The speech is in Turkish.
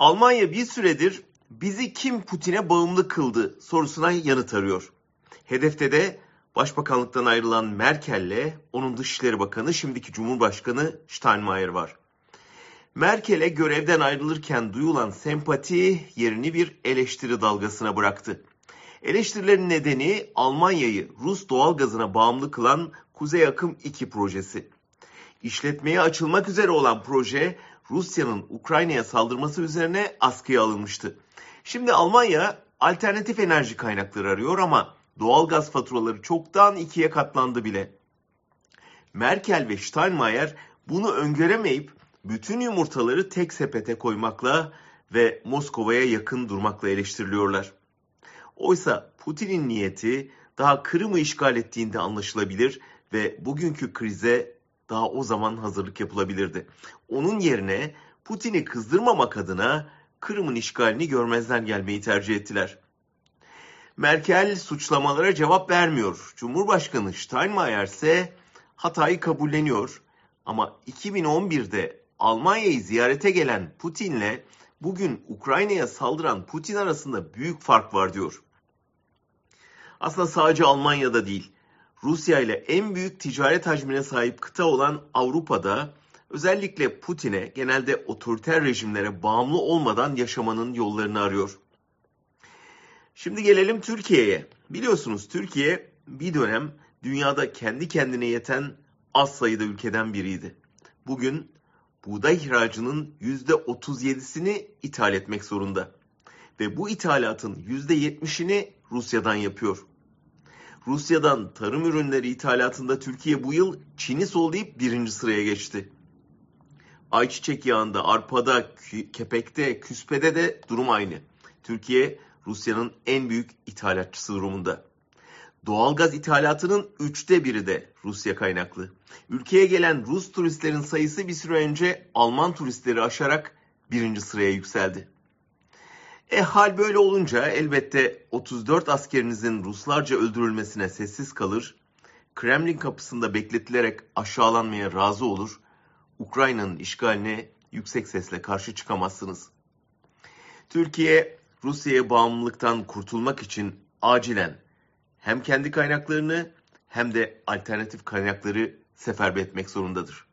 Almanya bir süredir bizi kim Putin'e bağımlı kıldı sorusuna yanıt arıyor. Hedefte de Başbakanlıktan ayrılan Merkel'le onun Dışişleri Bakanı şimdiki Cumhurbaşkanı Steinmeier var. Merkel'e görevden ayrılırken duyulan sempati yerini bir eleştiri dalgasına bıraktı. Eleştirilerin nedeni Almanya'yı Rus doğalgazına bağımlı kılan Kuzey Akım 2 projesi. İşletmeye açılmak üzere olan proje Rusya'nın Ukrayna'ya saldırması üzerine askıya alınmıştı. Şimdi Almanya alternatif enerji kaynakları arıyor ama doğalgaz faturaları çoktan ikiye katlandı bile. Merkel ve Steinmeier bunu öngöremeyip bütün yumurtaları tek sepete koymakla ve Moskova'ya yakın durmakla eleştiriliyorlar. Oysa Putin'in niyeti daha Kırım'ı işgal ettiğinde anlaşılabilir ve bugünkü krize daha o zaman hazırlık yapılabilirdi. Onun yerine Putin'i kızdırmamak adına Kırım'ın işgalini görmezden gelmeyi tercih ettiler. Merkel suçlamalara cevap vermiyor. Cumhurbaşkanı Steinmeier ise hatayı kabulleniyor. Ama 2011'de Almanya'yı ziyarete gelen Putin'le bugün Ukrayna'ya saldıran Putin arasında büyük fark var diyor. Aslında sadece Almanya'da değil, Rusya ile en büyük ticaret hacmine sahip kıta olan Avrupa'da özellikle Putin'e genelde otoriter rejimlere bağımlı olmadan yaşamanın yollarını arıyor. Şimdi gelelim Türkiye'ye. Biliyorsunuz Türkiye bir dönem dünyada kendi kendine yeten az sayıda ülkeden biriydi. Bugün buğday ihracının %37'sini ithal etmek zorunda. Ve bu ithalatın %70'ini Rusya'dan yapıyor. Rusya'dan tarım ürünleri ithalatında Türkiye bu yıl Çin'i sollayıp birinci sıraya geçti. Ayçiçek yağında, arpada, kepekte, küspede de durum aynı. Türkiye Rusya'nın en büyük ithalatçısı durumunda. Doğalgaz ithalatının üçte biri de Rusya kaynaklı. Ülkeye gelen Rus turistlerin sayısı bir süre önce Alman turistleri aşarak birinci sıraya yükseldi. E hal böyle olunca elbette 34 askerinizin Ruslarca öldürülmesine sessiz kalır, Kremlin kapısında bekletilerek aşağılanmaya razı olur, Ukrayna'nın işgaline yüksek sesle karşı çıkamazsınız. Türkiye Rusya'ya bağımlılıktan kurtulmak için acilen hem kendi kaynaklarını hem de alternatif kaynakları seferber etmek zorundadır.